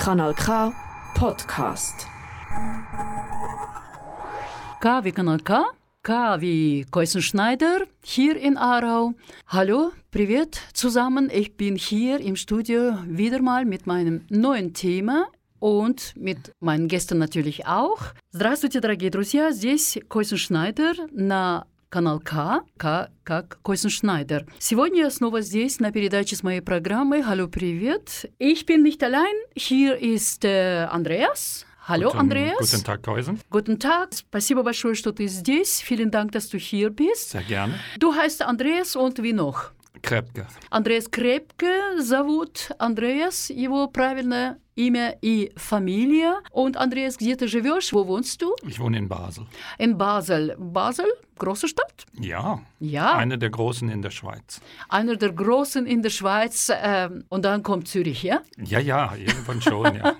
Kanal K Podcast. K wie Kanal K, K wie Keusen-Schneider hier in Aarau. Hallo, привет zusammen. Ich bin hier im Studio wieder mal mit meinem neuen Thema und mit meinen Gästen natürlich auch. Здравствуйте, дорогие друзья. Здесь Койсен Шнайдер на канал К, К как Койсен Шнайдер. Сегодня я снова здесь на передаче с моей программой «Hallo, привет». Ich bin nicht allein. Hier ist äh, Andreas. Hallo, guten, Andreas. Guten Tag, Keusen. Guten Tag. Спасибо большое, что ты здесь. Vielen Dank, dass du hier bist. Sehr gerne. Du heißt Andreas und wie noch? Krepke. Андреас Крепке зовут. Андреас, его правильное имя и фамилия. Und Andreas, где ты живешь? Wo wohnst du? Ich wohne in Basel. In Basel. Basel? Große Stadt? Ja, Ja. eine der großen in der Schweiz. Einer der großen in der Schweiz. ähm, und dann kommt Zürich, ja? Ja, ja, irgendwann schon, ja.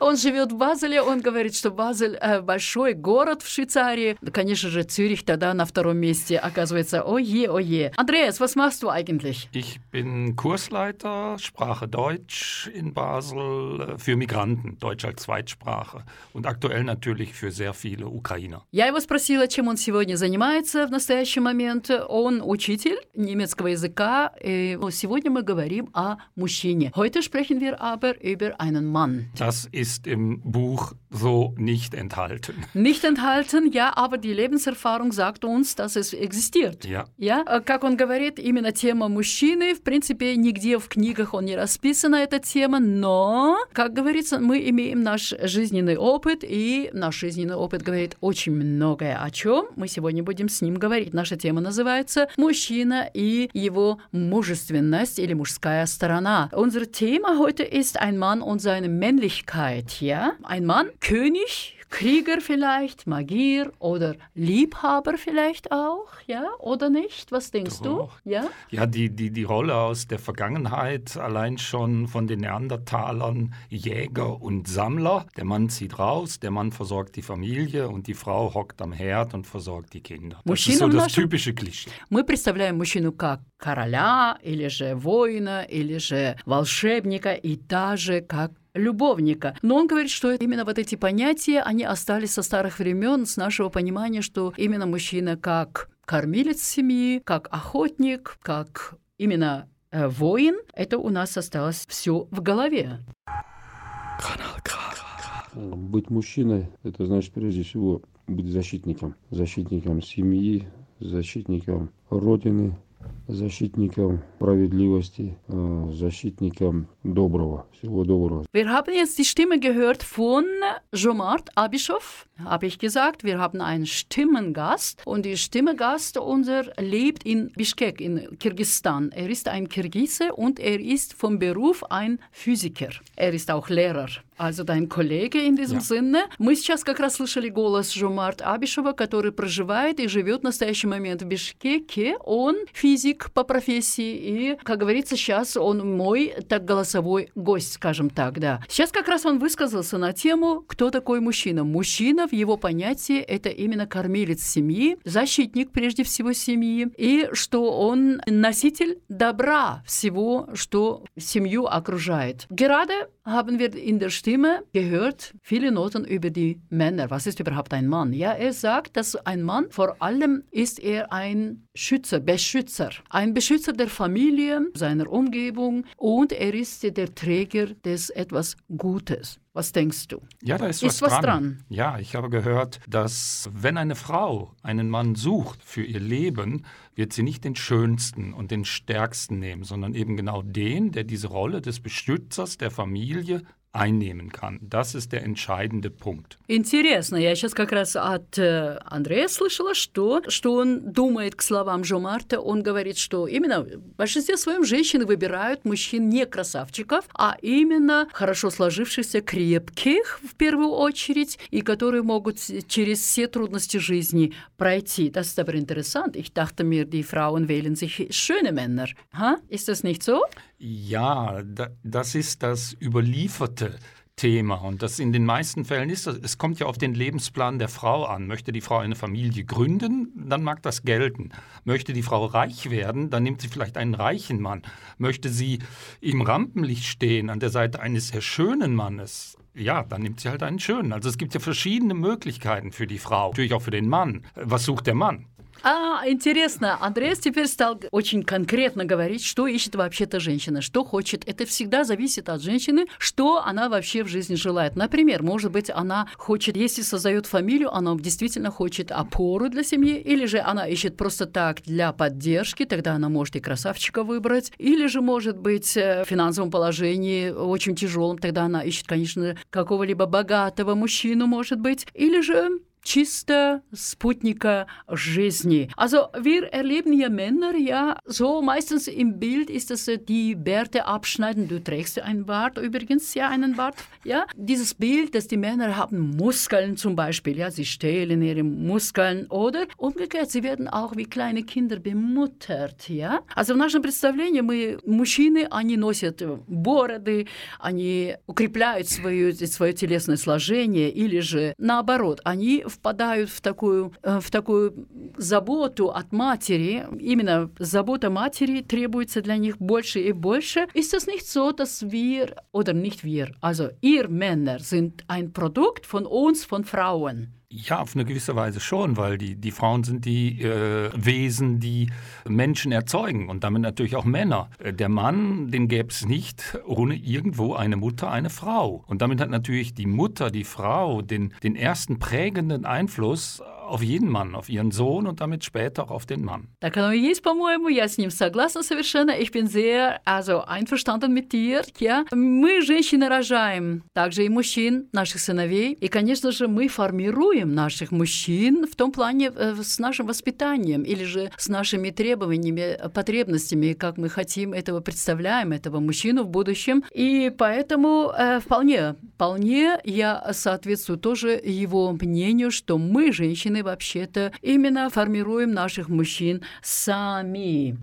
Он живет в Базеле, он говорит, что Базель э, большой город в Швейцарии. Конечно же, Цюрих тогда на втором месте оказывается. Ое, ое. Andreas, was machst du eigentlich? Ich bin Kursleiter, Sprache Deutsch in Basel äh, für Migranten, Deutsch als Zweitsprache und aktuell natürlich für sehr viele Ukrainer. Я его спросила, чем он сегодня занимается в настоящий момент. Он учитель немецкого языка. И сегодня мы говорим о мужчине. Heute sprechen wir aber über einen Mann. Das ist im Buch so nicht enthalten. Nicht enthalten, ja, aber die Lebenserfahrung sagt uns, dass es existiert. Ja, Я, э, как он говорит, именно тема мужчины, в принципе, нигде в книгах он не расписана, эта тема, но, как говорится, мы имеем наш жизненный опыт, и наш жизненный опыт говорит очень многое о чем. Мы сегодня будем с ним говорить. Наша тема называется «Мужчина и его мужественность» или «Мужская сторона». Unser Thema heute ist ein Mann und seine Männlichkeit, ja? Ein Mann, König, Krieger vielleicht, Magier oder Liebhaber vielleicht auch, ja, oder nicht? Was denkst Doch. du? Ja? ja die, die, die Rolle aus der Vergangenheit, allein schon von den Neandertalern, Jäger und Sammler. Der Mann zieht raus, der Mann versorgt die Familie und die Frau hockt am Herd und versorgt die Kinder. Das Мужчина ist so в das нашем- typische Klischee. Мы представляем мужчину как короля, или же воина, или же волшебника, и даже как любовника. Но он говорит, что именно вот эти понятия, они остались со старых времен, с нашего понимания, что именно мужчина как кормилец семьи, как охотник, как именно э, воин, это у нас осталось все в голове. Быть мужчиной – это значит прежде всего быть защитником. Защитником семьи, защитником Родины, защитником справедливости, э, защитником доброго, всего доброго. Wir haben jetzt die Stimme gehört von Jomart Abischow, habe ich gesagt. Wir haben einen Stimmengast und der Stimmengast unser lebt in Bishkek in Kirgisistan. Er ist ein Kirgise und er ist vom Beruf ein Physiker. Er ist auch Lehrer. Also dein Kollege in diesem Ja. Sinne. Мы сейчас как раз слышали голос Жомарт Абишева, который проживает и живет в настоящий момент в Бишкеке. Он физик по профессии и, как говорится, сейчас он мой так голосовой гость, скажем так, да. Сейчас как раз он высказался на тему, кто такой мужчина. Мужчина в его понятии это именно кормилец семьи, защитник прежде всего семьи, и что он носитель добра всего, что семью окружает. Gerade haben wir in der Stimme gehört viele Noten über die Männer. Was ist überhaupt ein Mann? Ja, er sagt, dass ein Mann vor allem ist er ein Schützer, Beschützer, ein Beschützer der Familie, seiner Umgebung und er ist der Träger des etwas Gutes. Was denkst du? Ja, da ist, Ist was, was dran. dran. Ja, ich habe gehört, dass wenn eine Frau einen Mann sucht für ihr Leben, wird sie nicht den schönsten und den stärksten nehmen, sondern eben genau den, der diese Rolle des Beschützers der Familie einnehmen kann. Das ist der entscheidende Punkt. Интересно, я сейчас как раз от э, Андрея слышала, что, что он думает к словам Жо Марта. Он говорит, что именно в большинстве своем женщины выбирают мужчин не красавчиков, а именно хорошо сложившихся, крепких в первую очередь, и которые могут через все трудности жизни пройти. Das ist aber interessant. Ich dachte mir, die Frauen wählen sich schöne Männer. Ha? Ist das nicht so? Ja, da, das ist das überlieferte Thema. Und das in den meisten Fällen ist es kommt ja auf den Lebensplan der Frau an. Möchte die Frau eine Familie gründen, dann mag das gelten. Möchte die Frau reich werden, dann nimmt sie vielleicht einen reichen Mann. Möchte sie im Rampenlicht stehen, an der Seite eines sehr schönen Mannes, ja, dann nimmt sie halt einen schönen. Also es gibt ja verschiedene Möglichkeiten für die Frau, natürlich auch für den Mann. Was sucht der Mann? А, интересно, Андреас теперь стал очень конкретно говорить, что ищет вообще-то женщина, что хочет. Это всегда зависит от женщины, что она вообще в жизни желает. Например, может быть, она хочет, если создает фамилию, она действительно хочет опору для семьи, или же она ищет просто так для поддержки, тогда она может и красавчика выбрать, или же, может быть, в финансовом положении очень тяжелом, тогда она ищет, конечно, какого-либо богатого мужчину, может быть, или же чисто Sputnika жизни. Also wir erleben ja Männer, ja, so meistens im Bild ist das die Bärte abschneiden. Du trägst einen Bart übrigens, ja, einen Bart, ja. Dieses Bild, dass die Männer haben Muskeln zum Beispiel, ja, sie stehlen ihre Muskeln oder umgekehrt, sie werden auch wie kleine Kinder bemuttert, ja. Also в нашем представлении мы, мужчины, они носят бороды, они укрепляют свое, свое телесное сложение или же наоборот, они в впадают в такую, э, в такую заботу от матери. Именно забота матери требуется для них больше и больше. Ist es nicht so, dass wir, oder nicht wir, also ihr Männer sind ein Produkt von uns, von Frauen? Ja, auf eine gewisse Weise schon, weil die, die Frauen sind die äh, Wesen, die Menschen erzeugen und damit natürlich auch Männer. Äh, der Mann, den gäbe es nicht ohne irgendwo eine Mutter, eine Frau. Und damit hat natürlich die Mutter, die Frau, den, den ersten prägenden Einfluss auf jeden Mann, auf ihren Sohn und damit später auch auf den Mann. Так оно и есть, по-моему, я с ним согласна совершенно. Ich bin sehr, also einverstanden mit dir. Ja. Мы, женщины, рожаем также и мужчин, наших сыновей. И, конечно же, мы формируем наших мужчин в том плане с нашим воспитанием или же с нашими требованиями, потребностями, как мы хотим этого представляем, этого мужчину в будущем. И поэтому э, вполне, вполне я соответствую тоже его мнению, что мы, женщины, вообще-то именно формируем наших мужчин сами.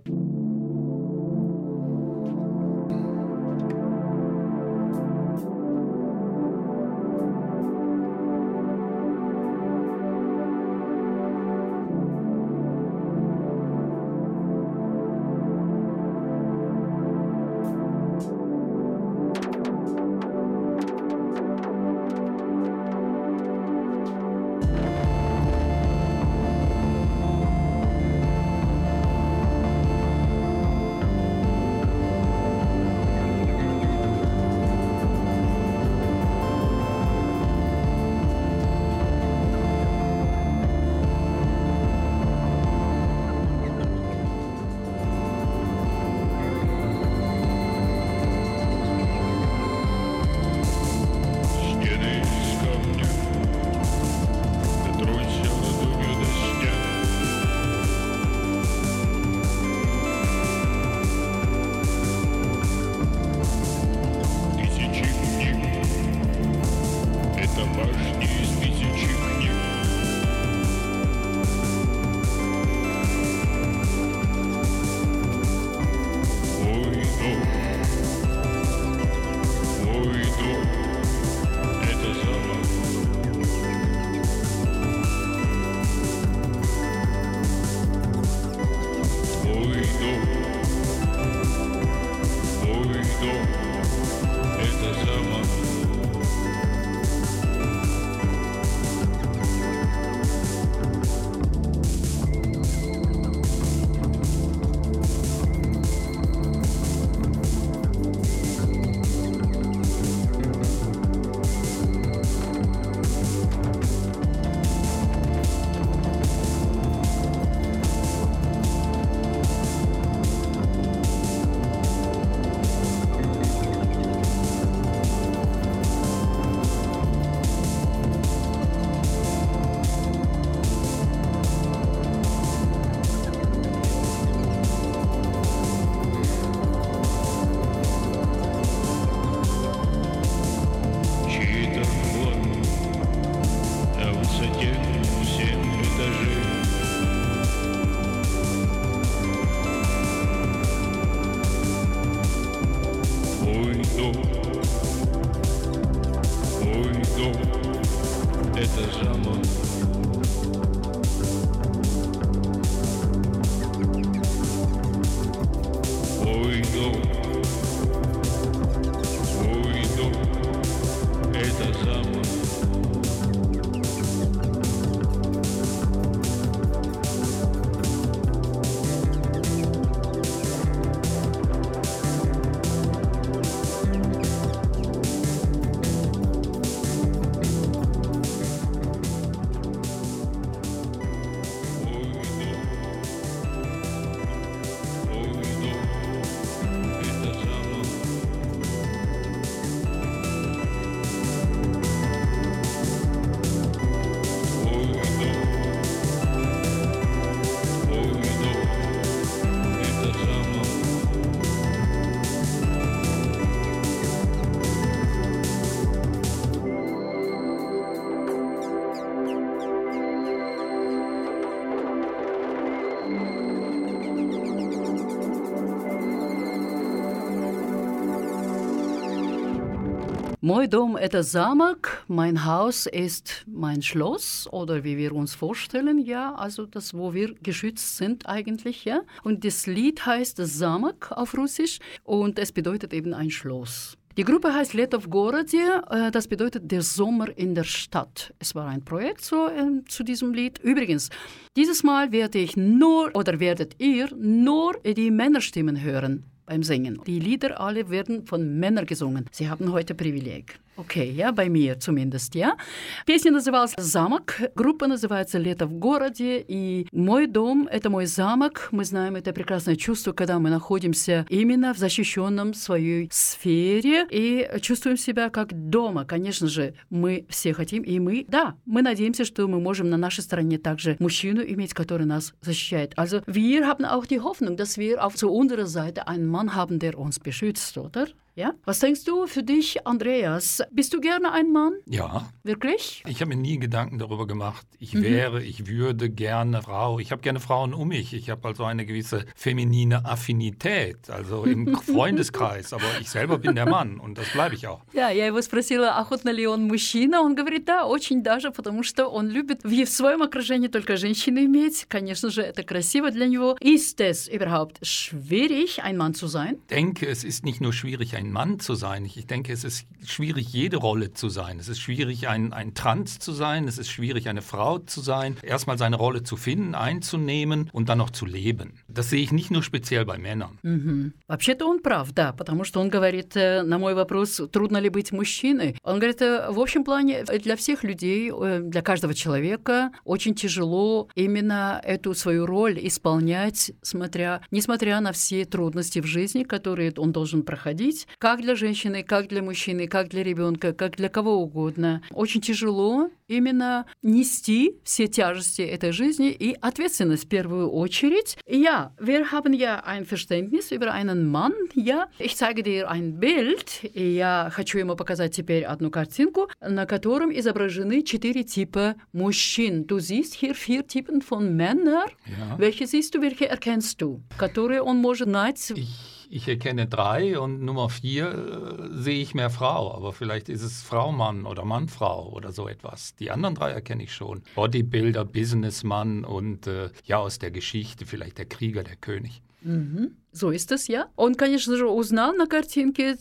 Mein Dom ist Samok, mein Haus ist mein Schloss oder wie wir uns vorstellen, ja, also das, wo wir geschützt sind eigentlich, ja. Und das Lied heißt Samok auf Russisch und es bedeutet eben ein Schloss. Die Gruppe heißt Let of Gorodzie, äh, das bedeutet der Sommer in der Stadt. Es war ein Projekt so, äh, zu diesem Lied. Übrigens, dieses Mal werde ich nur oder werdet ihr nur die Männerstimmen hören beim Singen. Die Lieder alle werden von Männern gesungen. Sie haben heute Privileg. Окей, я bei mir zumindest, я. Песня называлась «Замок», группа называется «Лето в городе», и «Мой дом» — это мой замок. Мы знаем это прекрасное чувство, когда мы находимся именно в защищенном своей сфере и чувствуем себя как дома. Конечно же, мы все хотим, и мы, да, мы надеемся, что мы можем на нашей стороне также мужчину иметь, который нас защищает. Also wir haben auch die Hoffnung, dass wir auf zu unserer Seite einen Mann haben, der uns beschützt, oder? Ja? Was denkst du für dich, Andreas? Bist du gerne ein Mann? Ja. Wirklich? Ich habe mir nie Gedanken darüber gemacht. Ich mhm. wäre, ich würde gerne Frau. Ich habe gerne Frauen um mich. Ich habe also eine gewisse feminine Affinität, also im Freundeskreis. Aber ich selber bin der Mann und das bleibe ich auch. Ja, я его спросила, охотно ли он мужчина. Он говорит, да, очень даже, потому что он любит в своем окружении только женщины иметь. Конечно же, это красиво для него. Ist es überhaupt schwierig, ein Mann zu sein? Ich denke, es ist nicht nur schwierig, ein ein Mann zu sein. Ich denke, es ist schwierig, jede Rolle zu sein. Es ist schwierig, ein, ein Trans zu sein. Es ist schwierig, eine Frau zu sein. Erstmal seine Rolle zu finden, einzunehmen und dann noch zu leben. Das sehe ich nicht nur speziell bei Männern. Угу. Вообще-то он прав, да, потому что он говорит на мой вопрос, трудно ли быть мужчиной. Он говорит, в общем плане, для всех людей, для каждого человека очень тяжело именно эту свою роль исполнять, смотря, несмотря на все трудности в жизни, которые он должен проходить как для женщины, как для мужчины, как для ребенка, как для кого угодно. Очень тяжело именно нести все тяжести этой жизни и ответственность в первую очередь. Ja, wir haben ja ein Verständnis über einen Mann. Ja, ich zeige dir ein Bild. Я хочу ему показать теперь одну картинку, на котором изображены четыре типа мужчин. Du siehst hier vier Typen von Männern. Ja. Welche siehst du, welche erkennst du? Которые он может знать. Ich ich erkenne drei und Nummer vier äh, sehe ich mehr Frau, aber vielleicht ist es Frau Mann oder Mann Frau oder so etwas. Die anderen drei erkenne ich schon. Bodybuilder, Businessmann und äh, ja aus der Geschichte vielleicht der Krieger, der König. Mhm. So ist es, ja. Он, конечно же, узнал на картинке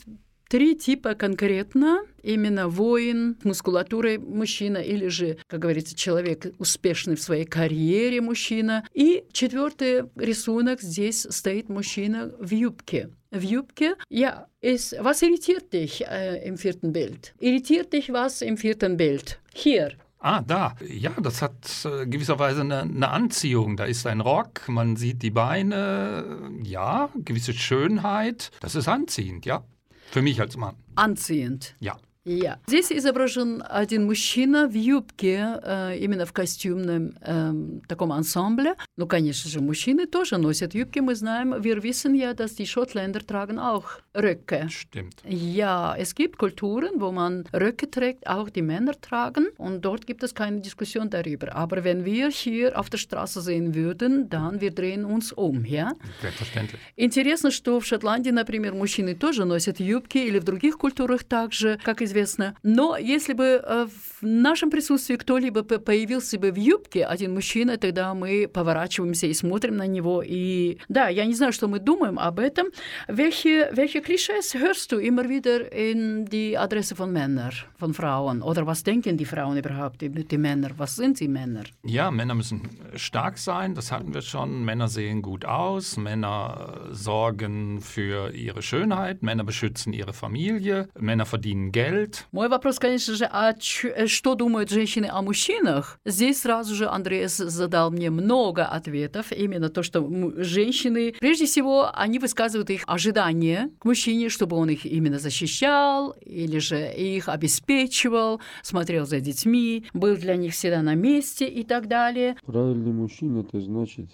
три типа конкретно. Именно воин, мускулатурой мужчина или же, как говорится, человек успешный в своей карьере мужчина. И четвертый рисунок здесь стоит мужчина в юбке. В юбке, ja, ist, was irritiert dich äh, im vierten Bild? Irritiert dich was im vierten Bild? Hier, Ah, da. Ja, das hat äh, gewisserweise eine, eine, Anziehung. Da ist ein Rock, man sieht die Beine, ja, gewisse Schönheit. Das ist anziehend, ja. Für mich als Mann. Anziehend. Ja. Ja. Здесь изображен один мужчина в юбке, э, именно в костюмном э, таком ансамбле. Ну, конечно же, мужчины тоже носят юбки. Мы знаем, wir wissen ja, dass die Schottländer tragen auch Röcke. Stimmt. Ja, es gibt Kulturen, wo man Röcke trägt, auch die Männer tragen. Und dort gibt es keine Diskussion darüber. Aber wenn wir hier auf der Straße sehen würden, dann wir drehen uns um, ja? Selbstverständlich. Интересно, что в Шотландии, например, мужчины тоже носят юбки или в других культурах также, как известно, известно. Но если бы э, в нашем присутствии кто-либо появился бы в юбке, один мужчина, тогда мы поворачиваемся и смотрим на него. И да, я не знаю, что мы думаем об этом. Welche, welche Klischees hörst du immer wieder in die Adresse von Männern, von Frauen? Oder was denken die Frauen überhaupt, die, die Männer? Was sind sie Männer? Ja, Männer müssen stark sein, das hatten wir schon. Männer sehen gut aus, Männer sorgen für ihre Schönheit, Männer beschützen ihre Familie, Männer verdienen Geld. Geld. Мой вопрос, конечно же, а что думают женщины о мужчинах? Здесь сразу же Андреас задал мне много ответов. Именно то, что женщины, прежде всего, они высказывают их ожидания к мужчине, чтобы он их именно защищал или же их обеспечивал, смотрел за детьми, был для них всегда на месте и так далее. Правильный мужчина – это значит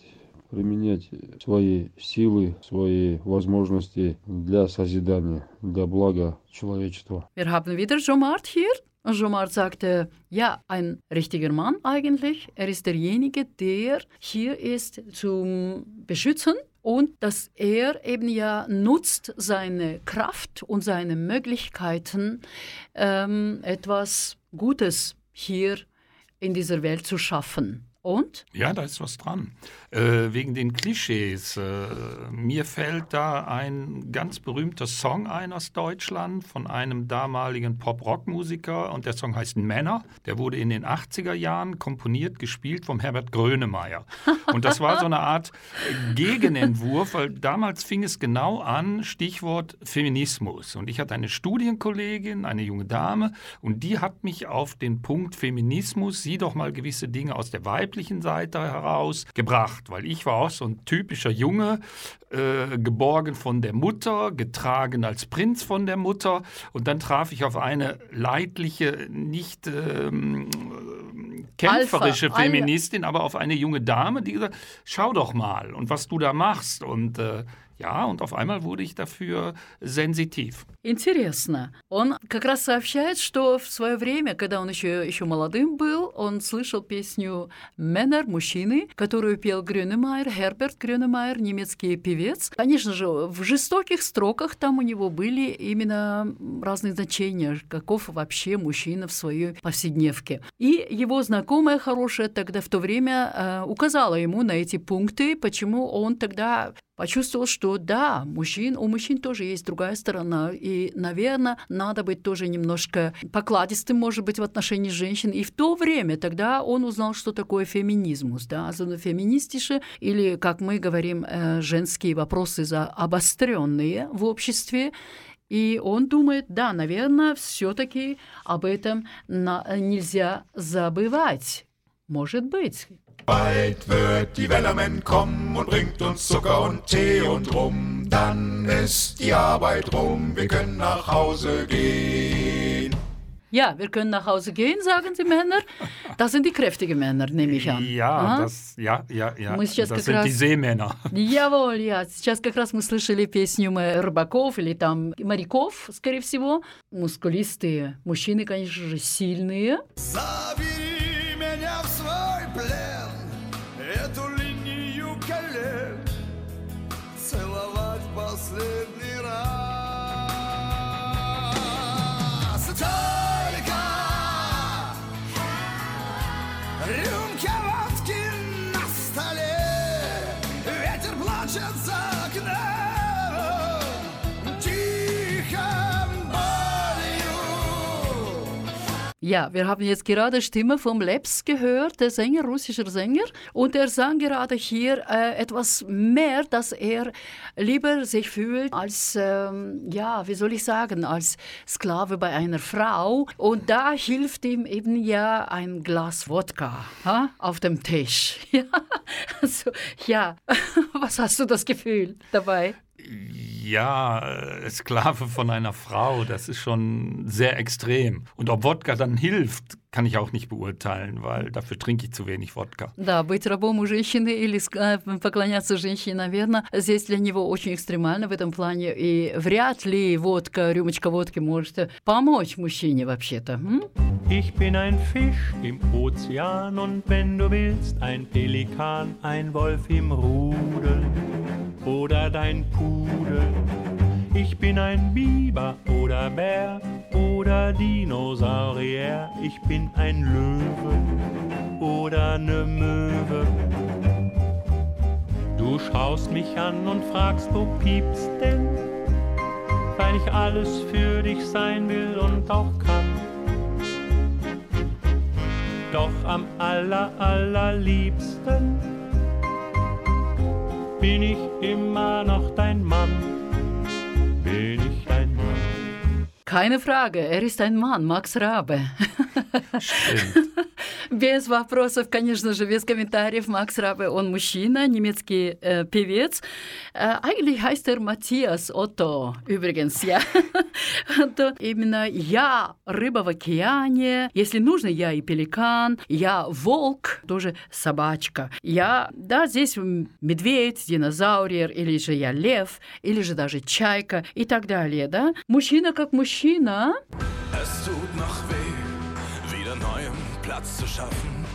применять свои силы, свои возможности для созидания, для блага человечества. Wir haben wieder Jomart hier. Jomart sagte, ja, ein richtiger Mann eigentlich. Er ist derjenige, der hier ist zum Beschützen und dass er eben ja nutzt seine Kraft und seine Möglichkeiten, ähm, etwas Gutes hier in dieser Welt zu schaffen. Und? Ja, da ist was dran. Äh, wegen den Klischees. Äh, mir fällt da ein ganz berühmter Song ein aus Deutschland von einem damaligen Pop-Rock-Musiker und der Song heißt Männer. Der wurde in den 80er Jahren komponiert, gespielt vom Herbert Grönemeyer. Und das war so eine Art Gegenentwurf, weil damals fing es genau an, Stichwort Feminismus. Und ich hatte eine Studienkollegin, eine junge Dame, und die hat mich auf den Punkt Feminismus, sieh doch mal gewisse Dinge aus der Weib weiblichen Seite heraus gebracht, weil ich war auch so ein typischer Junge, äh, geborgen von der Mutter, getragen als Prinz von der Mutter. Und dann traf ich auf eine leidliche, nicht ähm, kämpferische Alpha, Feministin, aber auf eine junge Dame, die gesagt, schau doch mal und was du da machst. Und äh, ja, und auf einmal wurde ich dafür sensitiv. Интересно. Он как раз сообщает, что в свое время, когда он еще, еще молодым был, он слышал песню «Мэннер», «Мужчины», которую пел Грюнемайер, Херберт Грюнемайер, немецкий певец. Конечно же, в жестоких строках там у него были именно разные значения, каков вообще мужчина в своей повседневке. И его знакомая хорошая тогда в то время э, указала ему на эти пункты, почему он тогда почувствовал, что да, мужчин, у мужчин тоже есть другая сторона, и, наверное, надо быть тоже немножко покладистым, может быть, в отношении женщин. И в то время тогда он узнал, что такое феминизмус, да, феминистише, или, как мы говорим, э, женские вопросы за обостренные в обществе. И он думает, да, наверное, все-таки об этом нельзя забывать. Может быть. Bald wird die Wellerman kommen und bringt uns Zucker und Tee und Rum. Dann ist die Arbeit rum, wir können nach Hause gehen. Ja, wir können nach Hause gehen, sagen die Männer. Das sind die kräftigen Männer, nehme ich an. Ja, das, ja, ja, ja. Мы сейчас das sind раз... die Seemänner. Jawohl, ja. Сейчас как раз мы слышали песню рыбаков или там моряков, скорее всего. Мускулистые мужчины, конечно же, сильные. Забери меня в свой плен, Рюмка водки на столе, ветер плачет Ja, wir haben jetzt gerade Stimme vom Leps gehört, der Sänger, russischer Sänger. Und er sang gerade hier äh, etwas mehr, dass er lieber sich fühlt als, ähm, ja, wie soll ich sagen, als Sklave bei einer Frau. Und da hilft ihm eben ja ein Glas Wodka ha, auf dem Tisch. Ja, also, ja. was hast du das Gefühl dabei? Ja, äh, Sklave von einer Frau, das ist schon sehr extrem. Und ob Wodka dann hilft, kann ich auch nicht beurteilen, weil dafür trinke ich zu wenig Wodka. Да, быть рабом у женщины или поклоняться женщине, наверное, здесь для него очень экстремально в этом плане. И вряд ли водка, рюмочка водки может помочь мужчине вообще-то. Ich bin ein Fisch im Ozean und wenn du willst, ein Pelikan, ein Wolf im Rudel oder dein Pudel. Ich bin ein Biber oder Bär oder Dinosaurier. Ich bin ein Löwe oder ne Möwe. Du schaust mich an und fragst, wo piepst denn? Weil ich alles für dich sein will und auch kann. Doch am aller, allerliebsten bin ich immer noch dein Mann. Bin ich dein Mann. Keine Frage, er ist ein Mann, Max Rabe. Stimmt. Без вопросов, конечно же, без комментариев. Макс Рабе, он мужчина, немецкий äh, Певец. Äh, eigentlich heißt er Matthias Otto, übrigens, ja. Und именно я рыба в океане, если нужно, я и пеликан, я волк, тоже собачка. Я, да, здесь медведь, динозавр, или же я лев, или же даже чайка и так далее, да. Мужчина как мужчина. Es tut noch weh, wieder neuem Platz zu schaffen,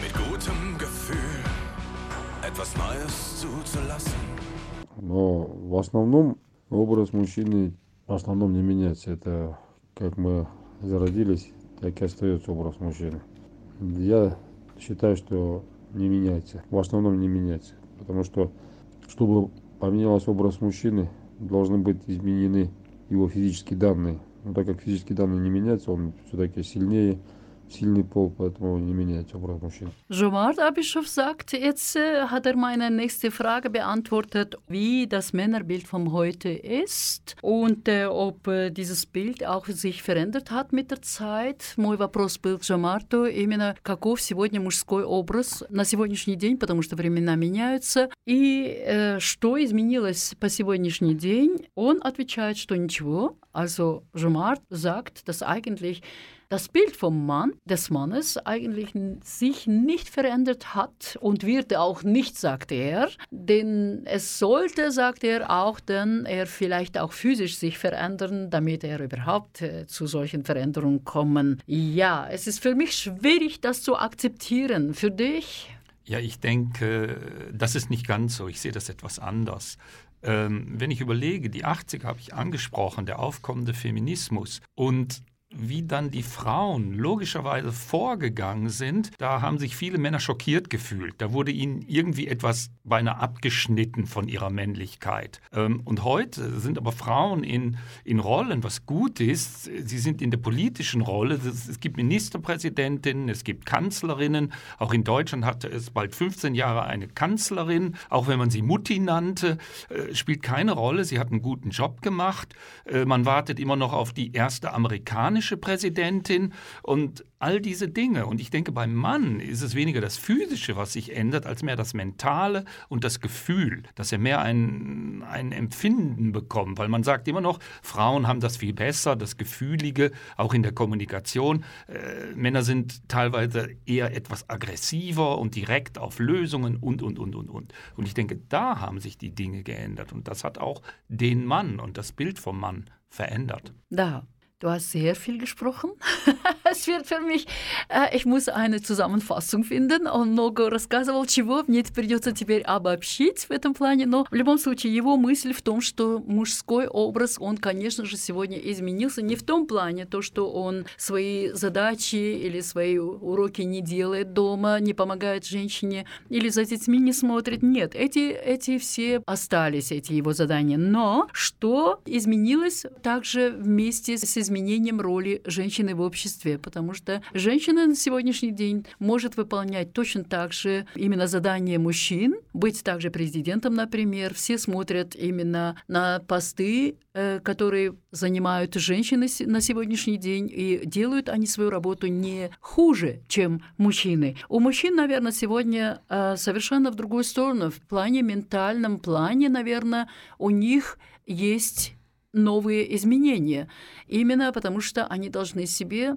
mit gutem Gefühl. etwas Neues zuzulassen. Но в основном образ мужчины в основном не меняется. Это как мы зародились, так и остается образ мужчины. Я считаю, что не меняется. В основном не меняется. Потому что, чтобы поменялся образ мужчины, должны быть изменены его физические данные. Но так как физические данные не меняются, он все-таки сильнее, sильный Pol, поэтому не меняется образ мужчин. Jomart Abischof sagt, jetzt äh, hat er meine nächste Frage beantwortet, wie das Männerbild von heute ist und äh, ob äh, dieses Bild auch sich verändert hat mit der Zeit. Мой вопрос был к Жомарту именно каков сегодня мужской образ на сегодняшний день, потому что времена меняются, и äh, что изменилось по сегодняшний день. Он отвечает, что ничего. Also Jomart sagt, dass eigentlich das Bild vom Mann, des Mannes eigentlich sich nicht verändert hat und wird auch nicht, sagt er. Denn es sollte, sagt er, auch dann er vielleicht auch physisch sich verändern, damit er überhaupt äh, zu solchen Veränderungen kommen. Ja, es ist für mich schwierig, das zu akzeptieren. Für dich? Ja, ich denke, das ist nicht ganz so. Ich sehe das etwas anders. Ähm, wenn ich überlege, die 80er habe ich angesprochen, der aufkommende Feminismus. Und wie dann die Frauen logischerweise vorgegangen sind, da haben sich viele Männer schockiert gefühlt. Da wurde ihnen irgendwie etwas beinahe abgeschnitten von ihrer Männlichkeit. Ähm, und heute sind aber Frauen in, in Rollen, was gut ist. Sie sind in der politischen Rolle. Es gibt Ministerpräsidentinnen, es gibt Kanzlerinnen. Auch in Deutschland hatte es bald 15 Jahre eine Kanzlerin. Auch wenn man sie Mutti nannte, äh, spielt keine Rolle. Sie hat einen guten Job gemacht. Äh, man wartet immer noch auf die erste amerikanische amerikanische Präsidentin und all diese Dinge. Und ich denke, beim Mann ist es weniger das Physische, was sich ändert, als mehr das Mentale und das Gefühl, dass er mehr ein, ein Empfinden bekommt. Weil man sagt immer noch, Frauen haben das viel besser, das Gefühlige, auch in der Kommunikation. Äh, Männer sind teilweise eher etwas aggressiver und direkt auf Lösungen und, und, und, und, und. Und ich denke, da haben sich die Dinge geändert. Und das hat auch den Mann und das Bild vom Mann verändert. Da Du hast sehr viel gesprochen. es wird für mich, äh, ich muss eine Zusammenfassung finden. Он много рассказывал, чего мне придется теперь обобщить в этом плане. Но в любом случае, его мысль в том, что мужской образ, он, конечно же, сегодня изменился. Не в том плане, то, что он свои задачи или свои уроки не делает дома, не помогает женщине или за детьми не смотрит. Нет, эти, эти все остались, эти его задания. Но что изменилось также вместе с изменением изменением роли женщины в обществе, потому что женщина на сегодняшний день может выполнять точно так же именно задания мужчин, быть также президентом, например. Все смотрят именно на посты, э, которые занимают женщины на сегодняшний день, и делают они свою работу не хуже, чем мужчины. У мужчин, наверное, сегодня э, совершенно в другую сторону. В плане ментальном плане, наверное, у них есть новые изменения. Именно потому что они должны себе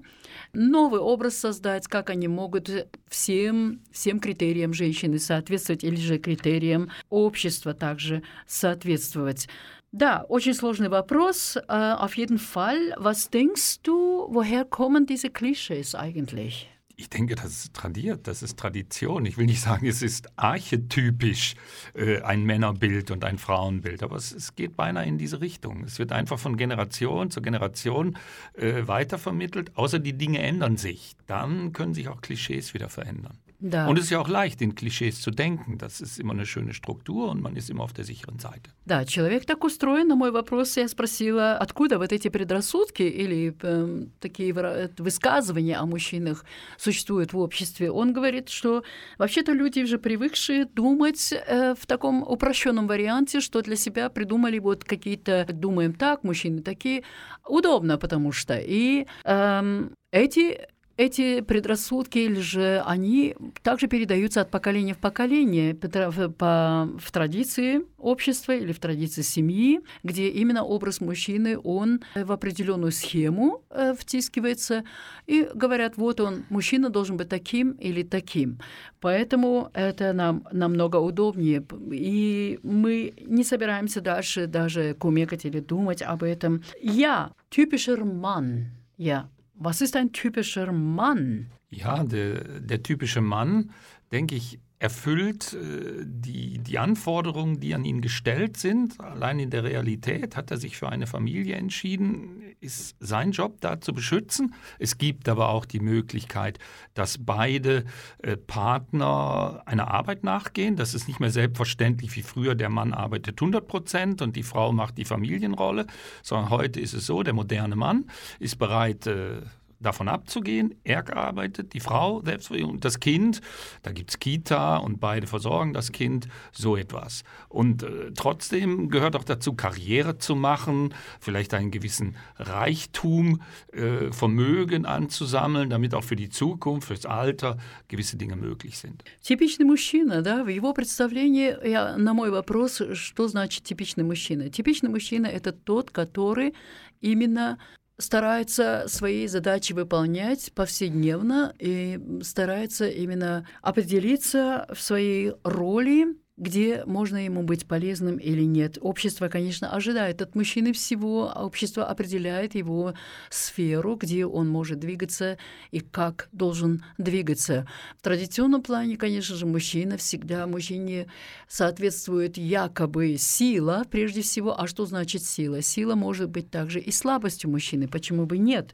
новый образ создать, как они могут всем, всем критериям женщины соответствовать или же критериям общества также соответствовать. Да, очень сложный вопрос. Auf jeden Fall, was denkst du, woher kommen diese Klischees eigentlich? Ich denke, das ist tradiert, das ist Tradition. Ich will nicht sagen, es ist archetypisch äh, ein Männerbild und ein Frauenbild, aber es, es, geht beinahe in diese Richtung. Es wird einfach von Generation zu Generation äh, weitervermittelt, außer die Dinge ändern sich. Dann können sich auch Klischees wieder verändern. Да. Und es ist ja auch leicht, in Klischees zu denken. Das ist immer eine schöne Struktur und man ist immer auf der sicheren Seite. Да, человек так устроен. На мой вопрос я спросила, откуда вот эти предрассудки или э, такие высказывания о мужчинах существуют в обществе. Он говорит, что вообще-то люди уже привыкшие думать э, в таком упрощенном варианте, что для себя придумали вот какие-то, думаем так, мужчины такие. Удобно, потому что. И э, эти эти предрассудки или же они также передаются от поколения в поколение по, по, в традиции общества или в традиции семьи, где именно образ мужчины, он в определенную схему э, втискивается, и говорят, вот он, мужчина должен быть таким или таким. Поэтому это нам намного удобнее, и мы не собираемся дальше даже кумекать или думать об этом. Я typischer Mann, я Was ist ein typischer Mann? Ja, der, der typische Mann, denke ich, erfüllt äh, die, die Anforderungen, die an ihn gestellt sind. Allein in der Realität hat er sich für eine Familie entschieden, ist sein Job da zu beschützen. Es gibt aber auch die Möglichkeit, dass beide äh, Partner einer Arbeit nachgehen. Das ist nicht mehr selbstverständlich wie früher, der Mann arbeitet 100 Prozent und die Frau macht die Familienrolle, sondern heute ist es so, der moderne Mann ist bereit, äh, davon abzugehen. Er gearbeitet, die Frau selbst und das Kind. Da gibt es Kita und beide versorgen das Kind, so etwas. Und äh, trotzdem gehört auch dazu, Karriere zu machen, vielleicht einen gewissen Reichtum, äh, Vermögen anzusammeln, damit auch für die Zukunft, fürs Alter gewisse Dinge möglich sind. Типичный мужчина, да, в его представлении, я, на мой вопрос, что значит типичный мужчина? Типичный мужчина – это тот, который именно старается свои задачи выполнять повседневно и старается именно определиться в своей роли где можно ему быть полезным или нет. Общество, конечно, ожидает от мужчины всего, а общество определяет его сферу, где он может двигаться и как должен двигаться. В традиционном плане, конечно же, мужчина всегда, мужчине соответствует якобы сила, прежде всего. А что значит сила? Сила может быть также и слабостью мужчины, почему бы нет?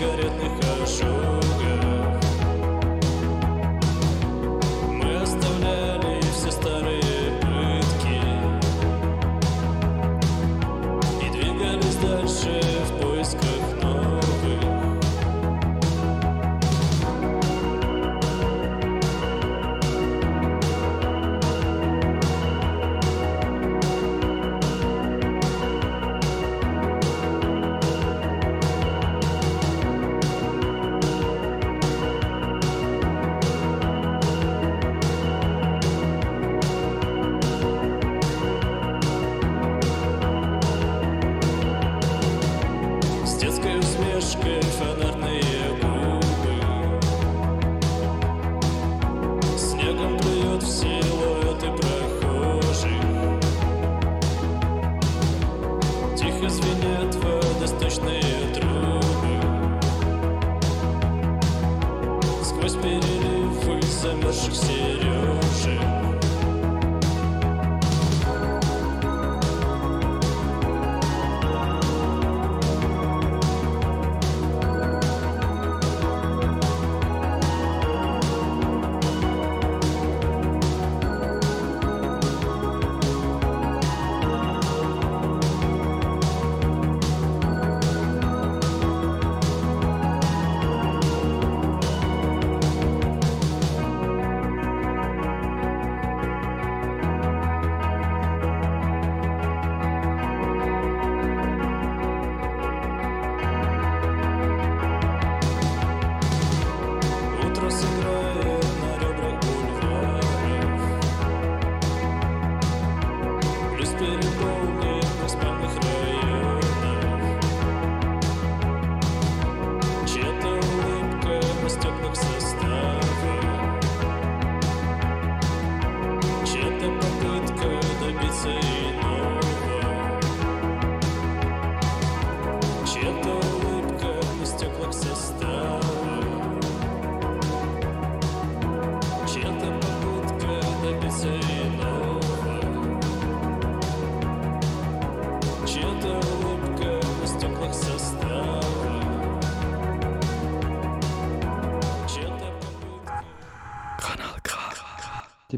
горят на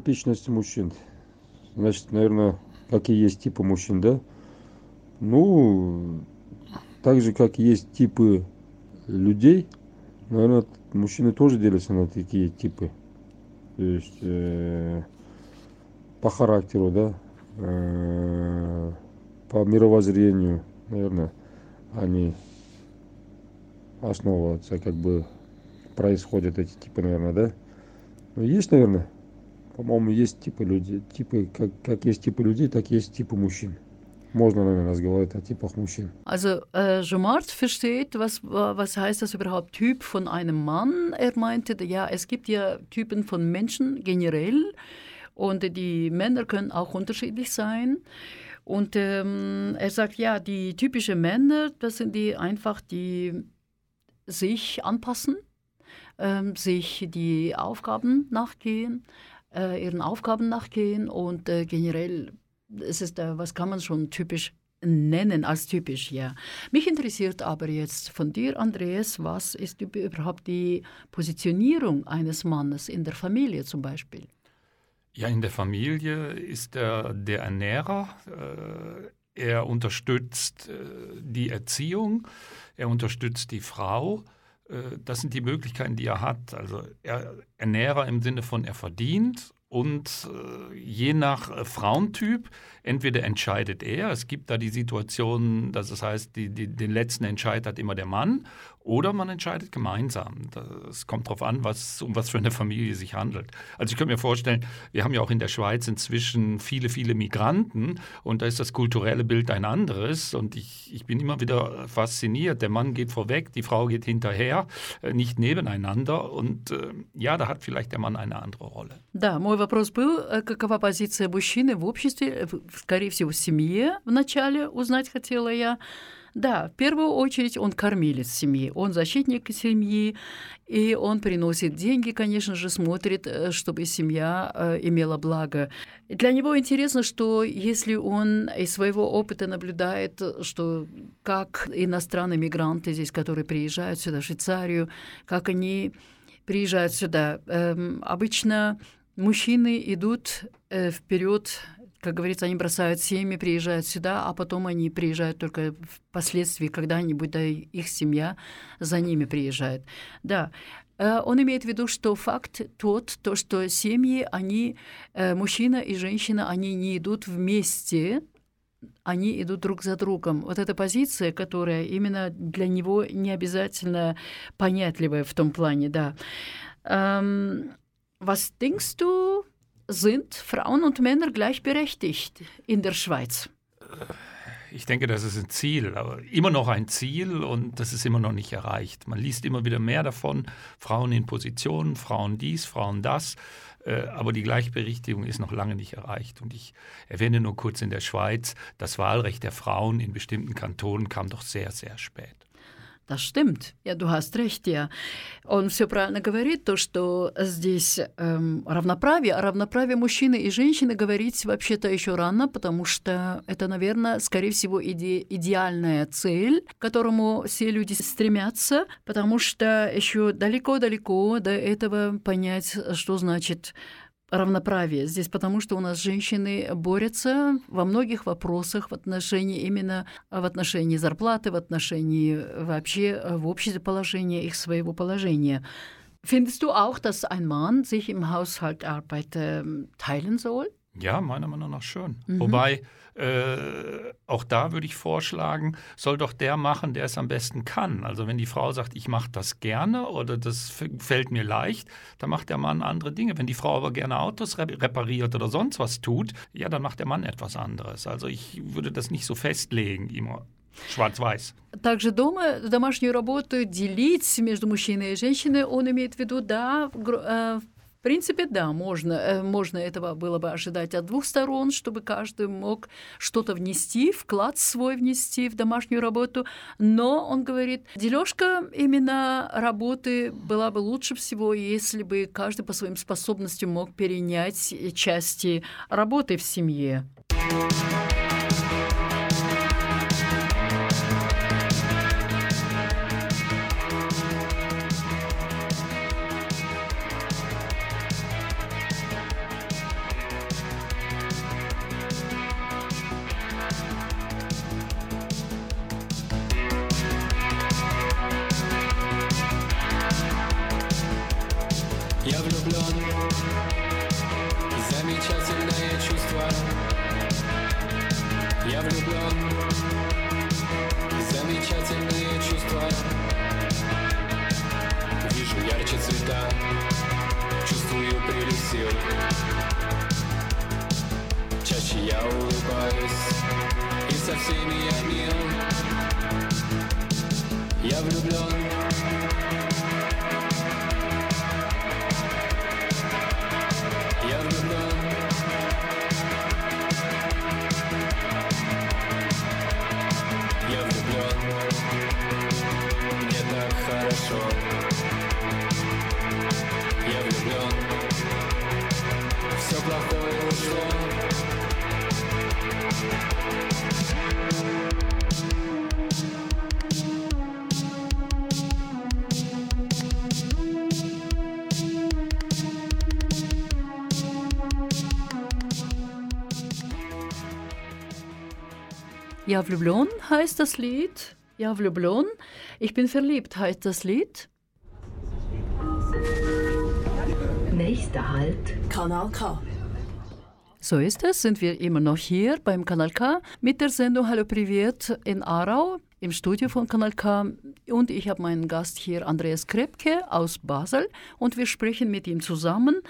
типичность мужчин. Значит, наверное, какие есть типы мужчин, да? Ну, так же, как есть типы людей, наверное, мужчины тоже делятся на такие типы. То есть э, по характеру, да, э, по мировоззрению, наверное, они основываются, как бы происходят эти типы, наверное, да? Ну, есть, наверное, по-моему, есть типы людей, типы, как, как есть типы людей, так есть типы мужчин. Можно, наверное, разговаривать о типах мужчин. Also äh, Jomart versteht, was, was heißt das überhaupt Typ von einem Mann? Er meinte, ja, es gibt ja Typen von Menschen generell und die Männer können auch unterschiedlich sein. Und ähm, er sagt, ja, die typischen Männer, das sind die einfach, die sich anpassen, ähm, sich die Aufgaben nachgehen, äh, ihren Aufgaben nachgehen und äh, generell es ist, was kann man schon typisch nennen als typisch, ja. Mich interessiert aber jetzt von dir, Andreas, was ist überhaupt die Positionierung eines Mannes in der Familie zum Beispiel? Ja, in der Familie ist er der Ernährer. Äh, er unterstützt äh, die Erziehung, er unterstützt die Frau. Das sind die Möglichkeiten, die er hat. Also er, Ernährer im Sinne von er verdient und äh, je nach äh, Frauentyp, entweder entscheidet er, es gibt da die Situation, dass es heißt, die, die, den letzten Entscheid hat immer der Mann, oder man entscheidet gemeinsam. Es kommt darauf an, was, um was für eine Familie sich handelt. Also ich könnte mir vorstellen, wir haben ja auch in der Schweiz inzwischen viele, viele Migranten und da ist das kulturelle Bild ein anderes und ich, ich bin immer wieder fasziniert. Der Mann geht vorweg, die Frau geht hinterher, äh, nicht nebeneinander und äh, ja, da hat vielleicht der Mann eine andere Rolle. Да, мой вопрос был, какова позиция мужчины в обществе, скорее всего, в семье вначале узнать хотела я. Да, в первую очередь он кормилец семьи, он защитник семьи, и он приносит деньги, конечно же, смотрит, э, чтобы семья э, имела благо. Для него интересно, что если он из своего опыта наблюдает, что как иностранные мигранты здесь, которые приезжают сюда, в Швейцарию, как они приезжают сюда, эм, обычно мужчины идут э, вперед как говорится, они бросают семьи, приезжают сюда, а потом они приезжают только впоследствии, когда-нибудь да, их семья за ними приезжает. Да, э, он имеет в виду, что факт тот, то, что семьи, они, э, мужчина и женщина, они не идут вместе, они идут друг за другом. Вот эта позиция, которая именно для него не обязательно понятливая в том плане, да. Ähm, was denkst du, sind Frauen und Männer gleichberechtigt in der Schweiz? Ich denke, das ist ein Ziel, aber immer noch ein Ziel und das ist immer noch nicht erreicht. Man liest immer wieder mehr davon, Frauen in Positionen, Frauen dies, Frauen das, äh, aber die Gleichberechtigung ist noch lange nicht erreicht. Und ich erwähne nur kurz in der Schweiz, das Wahlrecht der Frauen in bestimmten Kantonen kam doch sehr, sehr spät. Das stimmt. Ja, du hast recht, ja. Он все правильно говорит, то, что здесь эм, равноправие, а равноправие мужчины и женщины говорить вообще-то еще рано, потому что это, наверное, скорее всего, иде идеальная цель, к которому все люди стремятся, потому что еще далеко-далеко до этого понять, что значит равноправие здесь, потому что у нас женщины борются во многих вопросах в отношении именно в отношении зарплаты, в отношении вообще в обществе положения их своего положения. Findest du auch, dass ein Mann sich im Haushalt Arbeit teilen soll? Ja, meiner Meinung nach schon. Mhm. Wobei, äh, auch da würde ich vorschlagen, soll doch der machen, der es am besten kann. Also wenn die Frau sagt, ich mache das gerne oder das fällt mir leicht, dann macht der Mann andere Dinge. Wenn die Frau aber gerne Autos repariert oder sonst was tut, ja, dann macht der Mann etwas anderes. Also ich würde das nicht so festlegen, immer Schwarz-Weiß. Также дома домашнюю работу делить между мужчиной и женщиной, он имеет в виду, да, принципе, да, можно, э, можно этого было бы ожидать от двух сторон, чтобы каждый мог что-то внести, вклад свой внести в домашнюю работу. Но он говорит, дележка именно работы была бы лучше всего, если бы каждый по своим способностям мог перенять части работы в семье. сил Чаще я улыбаюсь И со всеми я мил Я влюблен Ja, Vlublon heißt das Lied. Ja, Vlublon. Ich bin verliebt heißt das Lied. Nächster Halt, Kanal K. So ist es, sind wir immer noch hier beim Kanal K mit der Sendung Hallo Privat in Aarau im Studio von Kanal K und ich habe meinen Gast hier Andreas Krepke aus Basel und wir sprechen mit ihm zusammen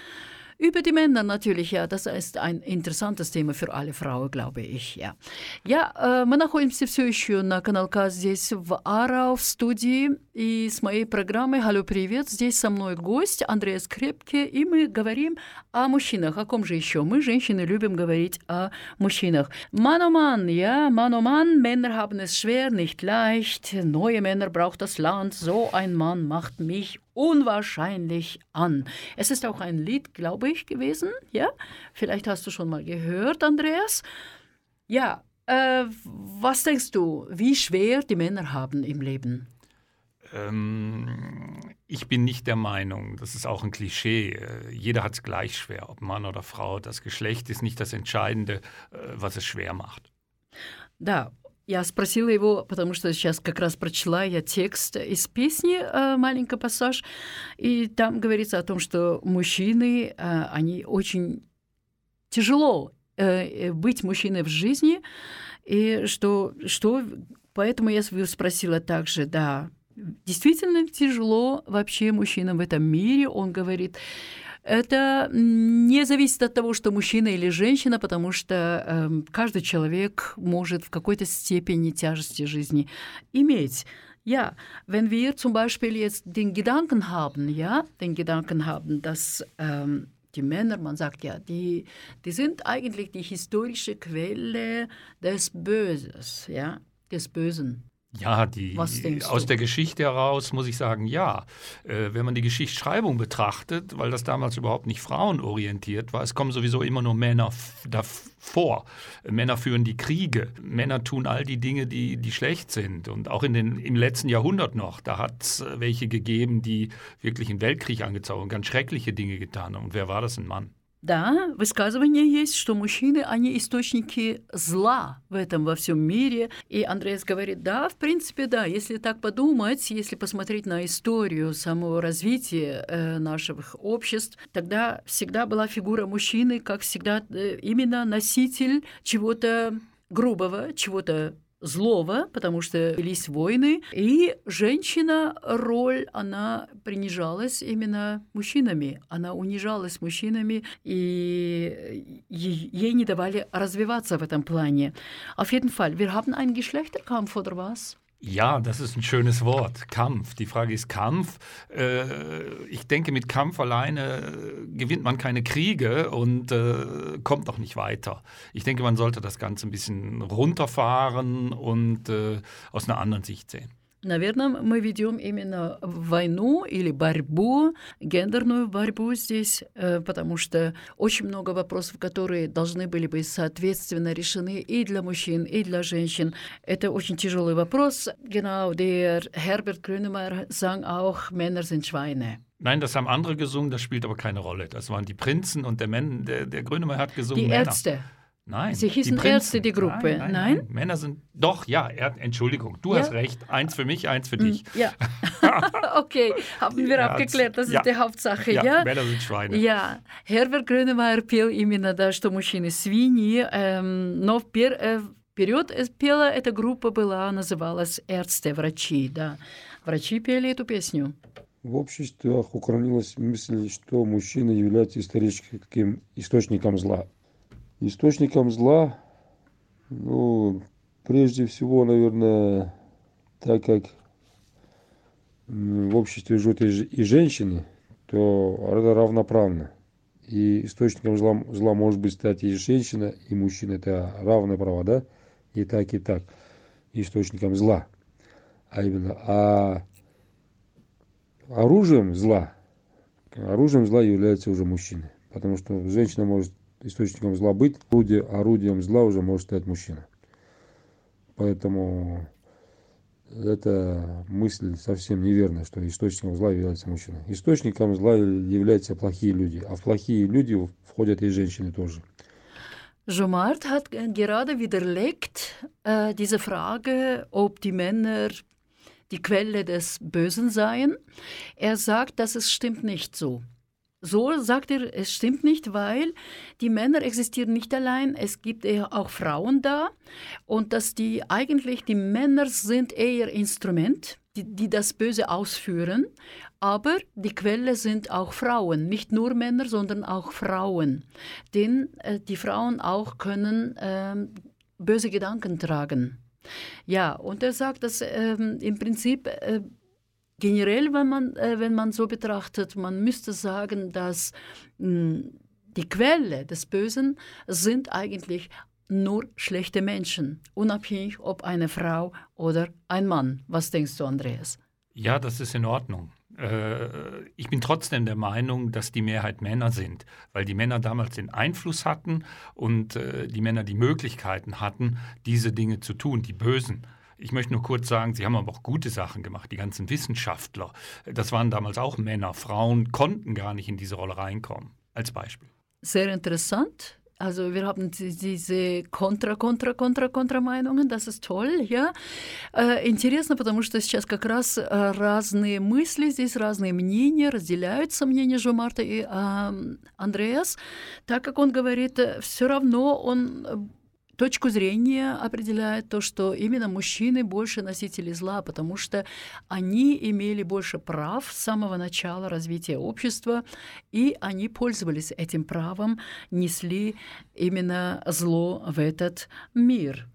über die Männer natürlich, ja, das ist ein интересантное тема für alle Frauen, glaube ich, ja. Я, э, мы находимся все еще на канал К здесь в Ара, в студии, и с моей программой «Алло, привет!» здесь со мной гость Андрей Скрепке, и мы говорим о мужчинах. О ком же еще? Мы, женщины, любим говорить о мужчинах. Mann, oh Mann, ja, Mann, oh Mann, Männer haben es schwer, nicht leicht. Neue Männer braucht das Land. So ein Mann macht mich unwahrscheinlich an. Es ist auch ein Lied, glaube ich, gewesen. Ja, vielleicht hast du schon mal gehört, Andreas. Ja, äh, was denkst du, wie schwer die Männer haben im Leben? Ähm, ich bin nicht der Meinung, das ist auch ein Klischee, äh, jeder hat es gleich schwer, ob Mann oder Frau. Das Geschlecht ist nicht das Entscheidende, äh, was es schwer macht. Да, я спросила его, потому что сейчас как раз прочла я текст из песни, э, маленький пассаж, и там говорится о том, что мужчины, э, они очень тяжело э, быть мужчиной в жизни, и что, что поэтому я спросила также, да, действительно тяжело вообще мужчинам в этом мире, он говорит, это не зависит от того, что мужчина или женщина, потому что э, каждый человек может в какой-то степени тяжести жизни иметь. Ja, wenn wir zum Beispiel jetzt den Gedanken haben, ja, den Gedanken haben, dass ähm, die Männer, man sagt ja, die, die sind eigentlich die historische Quelle des Böses, ja, des Bösen. Ja, die, aus der Geschichte heraus muss ich sagen, ja. Äh, wenn man die Geschichtsschreibung betrachtet, weil das damals überhaupt nicht frauenorientiert war, es kommen sowieso immer nur Männer davor. Männer führen die Kriege, Männer tun all die Dinge, die, die schlecht sind. Und auch in den, im letzten Jahrhundert noch, da hat es welche gegeben, die wirklich einen Weltkrieg angezogen, ganz schreckliche Dinge getan haben. Und wer war das? Ein Mann. Да, высказывание есть, что мужчины, они источники зла в этом во всем мире. И Андреас говорит, да, в принципе, да, если так подумать, если посмотреть на историю самого развития э, наших обществ, тогда всегда была фигура мужчины, как всегда, э, именно носитель чего-то грубого, чего-то злого, потому что велись войны, и женщина роль, она принижалась именно мужчинами, она унижалась мужчинами, и ей не давали развиваться в этом плане. Auf jeden Fall, wir haben einen Geschlechterkampf, oder was? Ja, das ist ein schönes Wort. Kampf. Die Frage ist Kampf. Äh, ich denke, mit Kampf alleine gewinnt man keine Kriege und äh, kommt auch nicht weiter. Ich denke, man sollte das Ganze ein bisschen runterfahren und äh, aus einer anderen Sicht sehen. Наверное, мы ведем именно войну или борьбу, гендерную борьбу здесь, потому что очень много вопросов, которые должны были быть соответственно решены и для мужчин, и для женщин. Это очень тяжелый вопрос. Genau, der Herbert Grönemeyer sang auch, Männer sind Schweine. Nein, das haben andere gesungen, das spielt aber keine Rolle. Das waren die Prinzen und der, Men der, der Grönemeyer hat gesungen. Die Männer. Ärzte. Nein. Sie hießen die Ärzte, die Gruppe. Nein, nein, nein? nein, Männer sind. Doch, ja, er, Entschuldigung, du Ja. hast recht. Eins für mich, eins für dich. Ja. okay, haben wir Ja, abgeklärt, das ja. ist die Hauptsache, Ja, ja? Männer sind Schweine. Я. Херберт Грюнемайер пел именно, да, что мужчины свиньи, эм, но впер- э, вперед э, пела эта группа была, называлась «Ärzte», врачи, да. Врачи пели эту песню. в обществах укоренилась мысль, что мужчина является историческим источником зла. Источником зла, ну, прежде всего, наверное, так как в обществе живут и женщины, то это равноправно. И источником зла, зла может быть, кстати, и женщина, и мужчина. Это равные права, да? И так, и так. Источником зла. А именно, а оружием зла, оружием зла является уже мужчина. Потому что женщина может источником зла быть, орудие, орудием зла уже может стать мужчина. Поэтому эта мысль совсем неверная, что источником зла является мужчина. Источником зла являются плохие люди, а в плохие люди входят и женщины тоже. Jomart hat gerade widerlegt äh, diese Frage, ob die Männer die Quelle des Bösen seien. Er sagt, dass es stimmt nicht so. So sagt er, es stimmt nicht, weil die Männer existieren nicht allein, es gibt eher auch Frauen da. Und dass die eigentlich, die Männer sind eher Instrument, die, die das Böse ausführen, aber die Quelle sind auch Frauen, nicht nur Männer, sondern auch Frauen, denn äh, die Frauen auch können äh, böse Gedanken tragen. Ja, und er sagt, dass ähm, im Prinzip äh, generell, wenn man, äh, wenn man so betrachtet, man müsste sagen, dass mh, hm, die Quelle des Bösen sind eigentlich nur schlechte Menschen, unabhängig ob eine Frau oder ein Mann. Was denkst du, Andreas? Ja, das ist in Ordnung. Äh, ich bin trotzdem der Meinung, dass die Mehrheit Männer sind, weil die Männer damals den Einfluss hatten und äh, die Männer die Möglichkeiten hatten, diese Dinge zu tun, die Bösen. Ich möchte nur kurz sagen, sie haben aber auch gute Sachen gemacht, die ganzen Wissenschaftler. Das waren damals auch Männer. Frauen konnten gar nicht in diese Rolle reinkommen, als Beispiel. Sehr interessant. Also wir haben diese контра, контра, контра, контра Meinungen, das ist toll, ja. Интересно, потому что сейчас как раз разные мысли, здесь разные мнения, разделяются мнения Жо Марта и Андреас, так как он говорит, все равно он точку зрения определяет то, что именно мужчины больше носители зла, потому что они имели больше прав с самого начала развития общества, и они пользовались этим правом, несли именно зло в этот мир.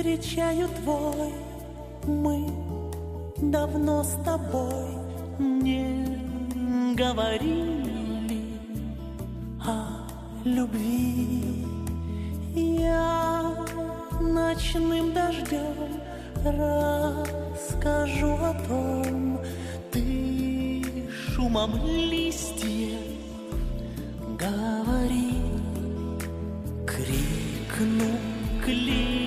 Встречаю твой, мы давно с тобой не говорили о любви. Я ночным дождем расскажу о том, ты шумом листьев говори, крикну клин.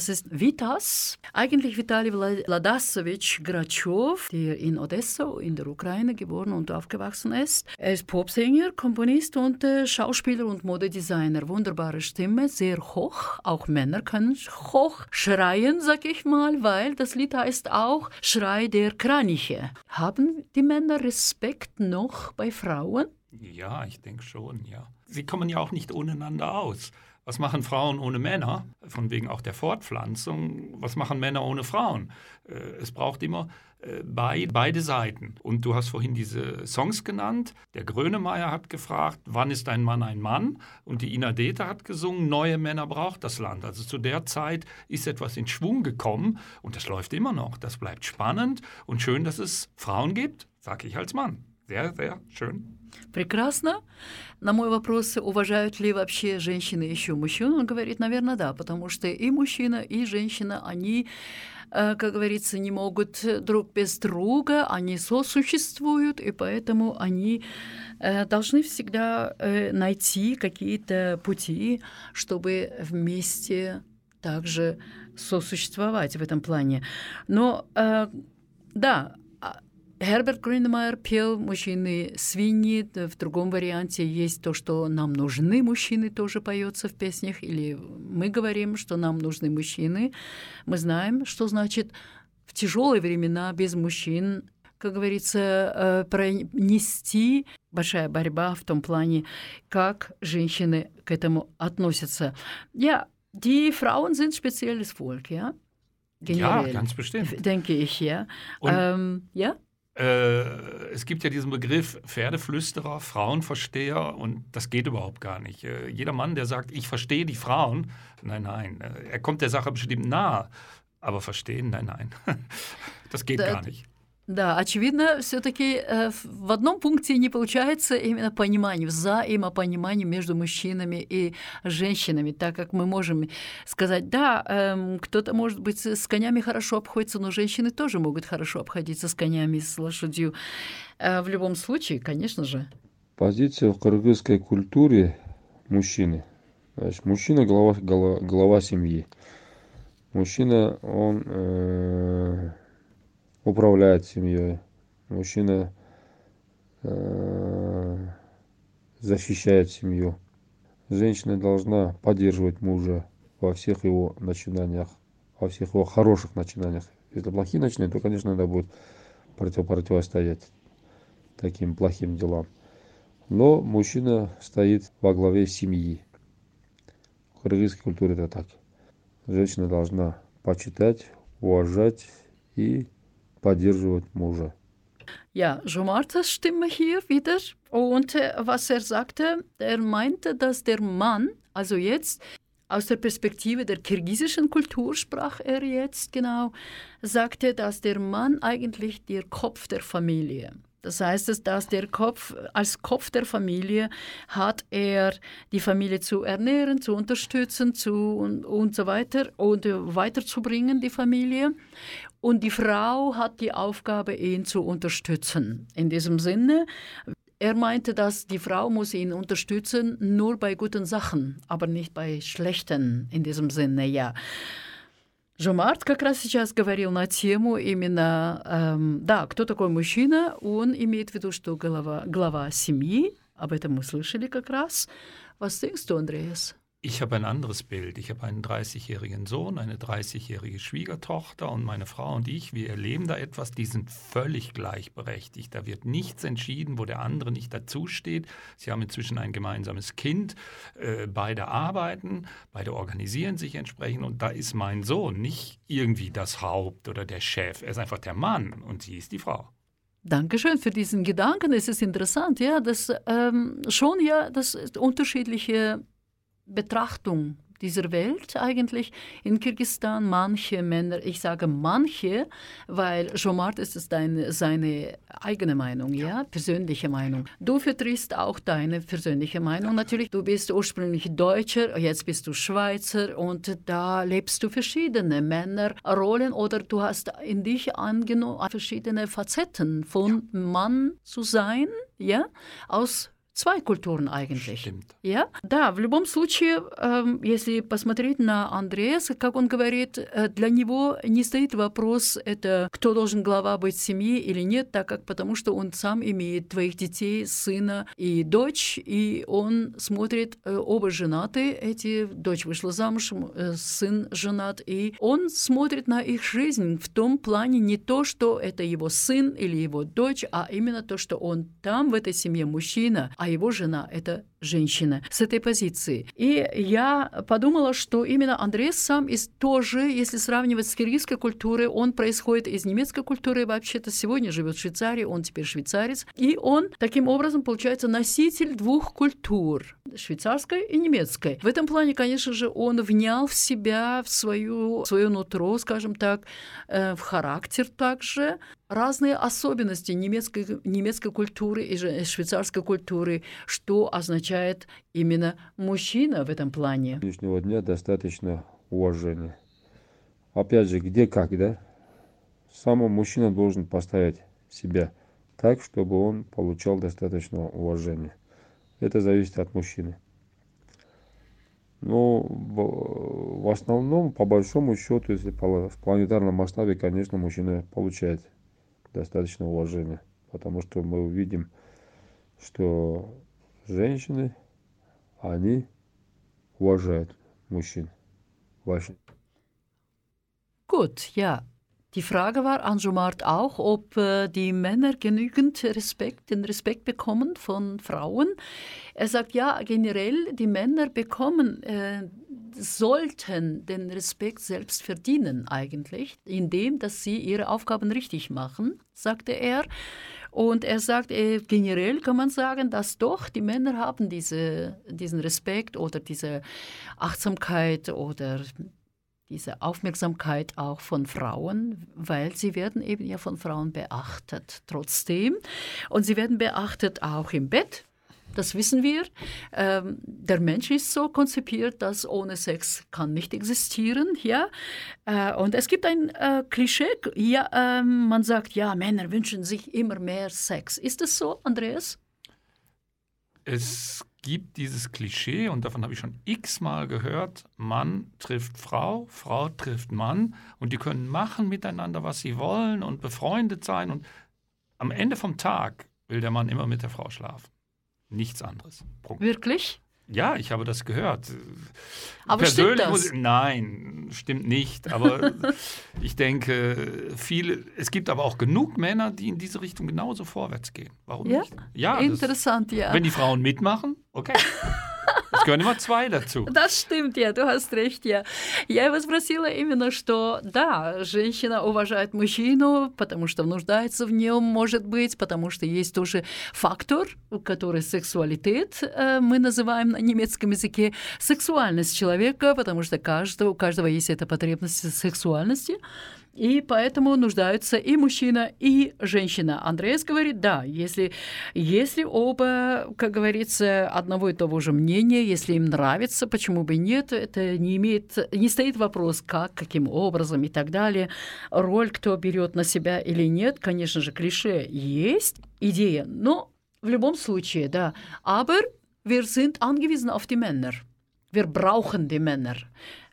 Das ist Vitas. Eigentlich Vitali Vladasovich Grachow, der in Odessa in der Ukraine geboren und aufgewachsen ist. Er ist Popsänger, Komponist und äh, Schauspieler und Modedesigner. Wunderbare Stimme, sehr hoch. Auch Männer können hoch schreien, sag ich mal, weil das Lied heißt auch Schrei der Kraniche. Haben die Männer Respekt noch bei Frauen? Ja, ich denke schon, ja. Sie kommen ja auch nicht ohneinander aus. Was machen Frauen ohne Männer? Von wegen auch der Fortpflanzung. Was machen Männer ohne Frauen? Äh, es braucht immer äh, beide Seiten. Und du hast vorhin diese Songs genannt. Der Grönemeyer hat gefragt, wann ist ein Mann ein Mann? Und die Ina Dete hat gesungen, neue Männer braucht das Land. Also zu der Zeit ist etwas in Schwung gekommen und das läuft immer noch. Das bleibt spannend und schön, dass es Frauen gibt, sage ich als Mann. Sehr, sehr schön. Прекрасно. На мой вопрос, уважают ли вообще женщины еще мужчин, он говорит, наверное, да, потому что и мужчина, и женщина, они, э, как говорится, не могут друг без друга, они сосуществуют, и поэтому они э, должны всегда э, найти какие-то пути, чтобы вместе также сосуществовать в этом плане. Но да, Герберт Гринемайер пел «Мужчины свиньи». В другом варианте есть то, что «Нам нужны мужчины» тоже поется в песнях. Или мы говорим, что нам нужны мужчины. Мы знаем, что значит в тяжелые времена без мужчин как говорится, э, пронести большая борьба в том плане, как женщины к этому относятся. Ja, die Frauen sind spezielles Volk, ja? Generell, ja, ganz bestimmt. Denke ich, ja. Ähm, ja? Äh, es gibt ja diesen Begriff Pferdeflüsterer, Frauenversteher und das geht überhaupt gar nicht. Äh, jeder Mann, der sagt, ich verstehe die Frauen, nein, nein, äh, er kommt der Sache bestimmt nahe, aber verstehen, nein, nein, das geht gar nicht. Да, очевидно, все-таки э, в одном пункте не получается именно понимание, взаимопонимание между мужчинами и женщинами, так как мы можем сказать, да, э, кто-то, может быть, с конями хорошо обходится, но женщины тоже могут хорошо обходиться с конями, с лошадью. Э, в любом случае, конечно же. Позиция в кыргызской культуре мужчины. Значит, мужчина глава, глава, глава семьи. Мужчина, он э, управляет семьей. Мужчина э, защищает семью. Женщина должна поддерживать мужа во всех его начинаниях, во всех его хороших начинаниях. Если плохие начинания, то, конечно, надо будет против, противостоять таким плохим делам. Но мужчина стоит во главе семьи. В кыргызской культуре это так. Женщина должна почитать, уважать и поддерживать мужа. Ja, Jomartas Stimme hier wieder. Und äh, was er sagte, er meinte, dass der Mann, also jetzt aus der Perspektive der kirgisischen Kultur sprach er jetzt genau, sagte, dass der Mann eigentlich der Kopf der Familie das heißt, dass der Kopf, als Kopf der Familie hat er die Familie zu ernähren, zu unterstützen zu, und, und so weiter und weiterzubringen, die Familie. Und die Frau hat die Aufgabe, ihn zu unterstützen. In diesem Sinne, er meinte, dass die Frau muss ihn unterstützen, nur bei guten Sachen, aber nicht bei schlechten. In diesem Sinne, ja. Жомарт как раз сейчас говорил на тему именно, эм, да, кто такой мужчина, он имеет в виду, что глава, глава семьи, об этом мы слышали как раз. Was denkst du, Andreas? Ich habe ein anderes Bild. Ich habe einen 30-jährigen Sohn, eine 30-jährige Schwiegertochter und meine Frau und ich, wir erleben da etwas, die sind völlig gleichberechtigt. Da wird nichts entschieden, wo der andere nicht dazusteht. Sie haben inzwischen ein gemeinsames Kind, äh, beide arbeiten, beide organisieren sich entsprechend und da ist mein Sohn nicht irgendwie das Haupt oder der Chef. Er ist einfach der Mann und sie ist die Frau. Dankeschön für diesen Gedanken. Es ist interessant, ja, dass ähm, schon ja, dass unterschiedliche Betrachtung dieser Welt eigentlich in Kirgisistan manche Männer, ich sage manche, weil Jomart ist es deine, seine eigene Meinung, ja, persönliche Meinung. Du vertrittst auch deine persönliche Meinung. Natürlich, du bist ursprünglich Deutscher, jetzt bist du Schweizer und da lebst du verschiedene Männerrollen oder du hast in dich angenommen verschiedene Facetten von Mann zu sein, ja, aus Zwei Культуры eigentlich. Stimmt. Ja, да, в любом случае, э, если посмотреть на Андреаса, как он говорит, э, для него не стоит вопрос, это кто должен глава быть в семье или нет, так как потому что он сам имеет двоих детей, сына и дочь, и он смотрит, э, оба женаты, эти, дочь вышла замуж, э, сын женат, и он смотрит на их жизнь в том плане не то, что это его сын или его дочь, а именно то, что он там, в этой семье, мужчина, а его жена — это женщина с этой позиции. И я подумала, что именно Андрей сам из тоже, если сравнивать с киргизской культурой, он происходит из немецкой культуры, вообще-то сегодня живет в Швейцарии, он теперь швейцарец, и он таким образом получается носитель двух культур, швейцарской и немецкой. В этом плане, конечно же, он внял в себя, в свою, свое нутро, скажем так, э, в характер также, разные особенности немецкой, немецкой культуры и швейцарской культуры, что означает именно мужчина в этом плане. Нынешнего дня достаточно уважения. Опять же, где как, да? Сам мужчина должен поставить себя так, чтобы он получал достаточно уважения. Это зависит от мужчины. В, в основном, по большому счету, если в планетарном масштабе, конечно, мужчина получает достаточно уважения. Потому что мы увидим, что женщины, они уважают мужчин. Ваши. Gut, ja. Die Frage war an Jomart auch, ob äh, die Männer genügend Respekt, den Respekt bekommen von Frauen. Er sagt ja, generell, die Männer bekommen, äh, sollten den Respekt selbst verdienen eigentlich, indem dass sie ihre Aufgaben richtig machen, sagte er. Und er sagt, äh, generell kann man sagen, dass doch die Männer haben diese, diesen Respekt oder diese Achtsamkeit oder diese Aufmerksamkeit auch von Frauen, weil sie werden eben ja von Frauen beachtet trotzdem. Und sie werden beachtet auch im Bett. Das wissen wir. Ähm, der Mensch ist so konzipiert, dass ohne Sex kann nicht existieren. Ja? Äh, und es gibt ein äh, Klischee. Ja, äh, man sagt, ja, Männer wünschen sich immer mehr Sex. Ist das so, Andreas? Es gibt dieses Klischee, und davon habe ich schon x-mal gehört, Mann trifft Frau, Frau trifft Mann, und die können machen miteinander, was sie wollen und befreundet sein. Und am Ende vom Tag will der Mann immer mit der Frau schlafen. Nichts anderes. Punkt. Wirklich? Ja, ich habe das gehört. Aber Persönlich stimmt das? Ich, nein, stimmt nicht. Aber ich denke, viele, es gibt aber auch genug Männer, die in diese Richtung genauso vorwärts gehen. Warum ja? nicht? Ja, interessant, das, ja. Wenn die Frauen mitmachen, okay. Es gehören immer zwei dazu. Das stimmt, ja, du hast recht, ja. Я его спросила именно, что да, женщина уважает мужчину, потому что нуждается в нем, может быть, потому что есть тоже фактор, который сексуалитет, мы называем на немецком языке, сексуальность человека, потому что каждого, у каждого есть эта потребность сексуальности. И поэтому нуждаются и мужчина, и женщина. Андреас говорит, да, если, если оба, как говорится, одного и того же мнения, если им нравится, почему бы нет, это не имеет, не стоит вопрос, как, каким образом и так далее. Роль, кто берет на себя или нет, конечно же, клише есть, идея, но в любом случае, да. Aber wir sind angewiesen auf die Männer. Wir brauchen die Männer.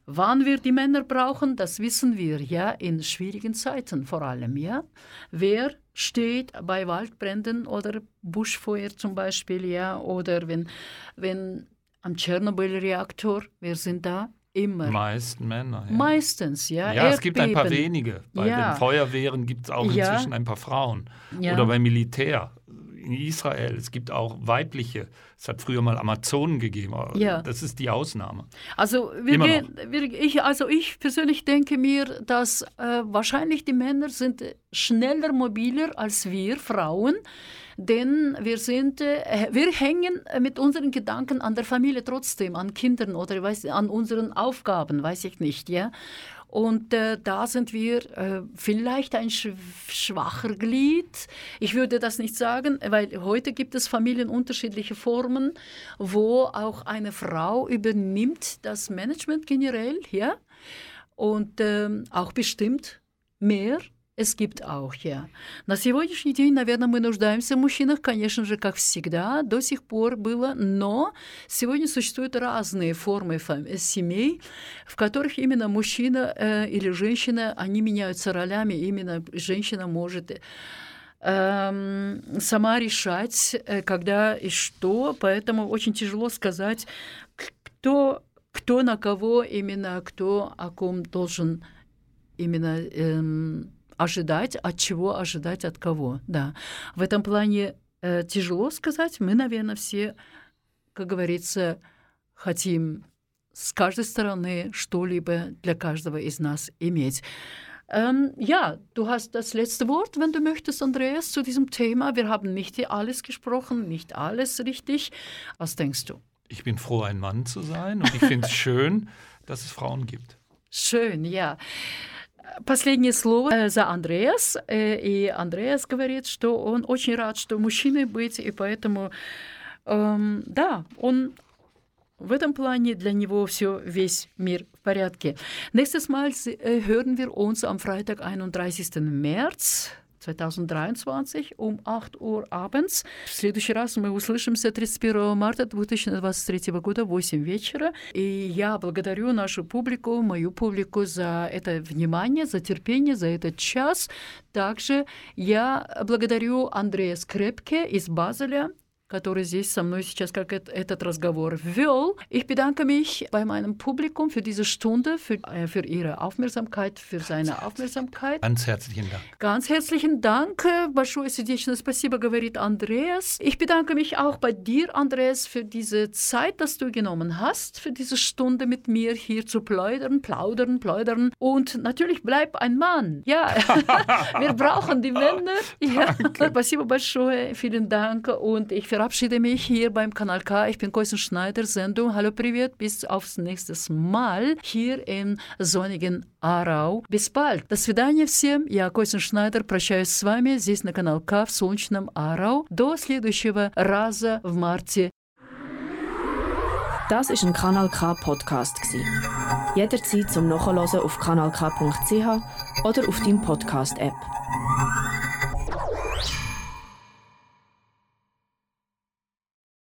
Wann wir die Männer brauchen, das wissen wir ja in schwierigen Zeiten vor allem. Ja, wer steht bei Waldbränden oder Buschfeuer zum Beispiel, ja, oder wenn wenn am Tschernobyl-Reaktor, wir sind da immer. Meist Männer. Ja. Meistens, ja. Ja, Erdbeben. es gibt ein paar wenige. Bei ja. den Feuerwehren gibt es auch inzwischen ja. ein paar Frauen. Oder beim Militär in Israel. Es gibt auch weibliche. Es hat früher mal Amazonen gegeben. Aber ja. Das ist die Ausnahme. Also, wir gehen, wir, ich, also ich persönlich denke mir, dass äh, wahrscheinlich die Männer sind schneller mobiler als wir Frauen denn wir sind, äh, wir hängen mit unseren Gedanken an der Familie trotzdem, an Kindern oder weiß, an unseren Aufgaben, weiß ich nicht, ja. Und äh, da sind wir äh, vielleicht ein schwacher Glied. Ich würde das nicht sagen, weil heute gibt es Familien unterschiedliche Formen, wo auch eine Frau übernimmt das Management generell, ja, und ähm, auch bestimmt mehr es gibt auch, ja. На сегодняшний день, наверное, мы нуждаемся в мужчинах, конечно же, как всегда, до сих пор было, но сегодня существуют разные формы семей, в которых именно мужчина э, или женщина, они меняются ролями, именно женщина может эм, сама решать, э, когда и что, поэтому очень тяжело сказать, кто, кто на кого именно, кто о ком должен именно эм, ожидать, от чего ожидать, от кого. Да. В этом плане э, тяжело сказать. Мы, наверное, все, как говорится, хотим с каждой стороны что-либо для каждого из нас иметь. Ähm, ja, du hast das letzte Wort, wenn du möchtest, Andreas, zu diesem Thema. Wir haben nicht alles gesprochen, nicht alles richtig. Was denkst du? Ich bin froh, ein Mann zu sein und ich finde es schön, dass es Frauen gibt. Schön, ja. Последнее слово за Андреас. И Андреас говорит, что он очень рад, что мужчиной быть, и поэтому, эм, да, он в этом плане для него все весь мир в порядке. Nächstes Mal hören wir uns am Freitag, 31. März. 2023 um 8 Uhr abends. В следующий раз мы услышимся 31 марта 2023 года в 8 вечера. И я благодарю нашу публику, мою публику за это внимание, за терпение, за этот час. Также я благодарю Андрея Скрепке из Базеля, который здесь со мной сейчас как этот разговор вел. Ich bedanke mich bei meinem Publikum für diese Stunde, für, äh, für Ihre Aufmerksamkeit, für seine Aufmerksamkeit. Ganz herzlichen Dank. Ganz herzlichen Dank. Большое сердечное спасибо, говорит Andreas. Ich bedanke mich auch bei dir, Andreas, für diese Zeit, dass du genommen hast, für diese Stunde mit mir hier zu plaudern, plaudern, plaudern. Und natürlich bleib ein Mann. Ja, wir brauchen die Männer. Ja. Спасибо большое. Vielen Dank. Und ich verabschiede mich hier beim Kanal K. Ich bin Koisen Schneider, Sendung Hallo Privet. Bis aufs nächste Mal hier im sonnigen Арау. Bis bald. До свидания всем. Я, Костин Шнайдер, прощаюсь с вами здесь на канал К в солнечном Арау. До следующего раза в марте. Das ist ein Kanal K Podcast Jederzeit zum Nachhören auf kanalk.ch oder auf deinem Podcast App.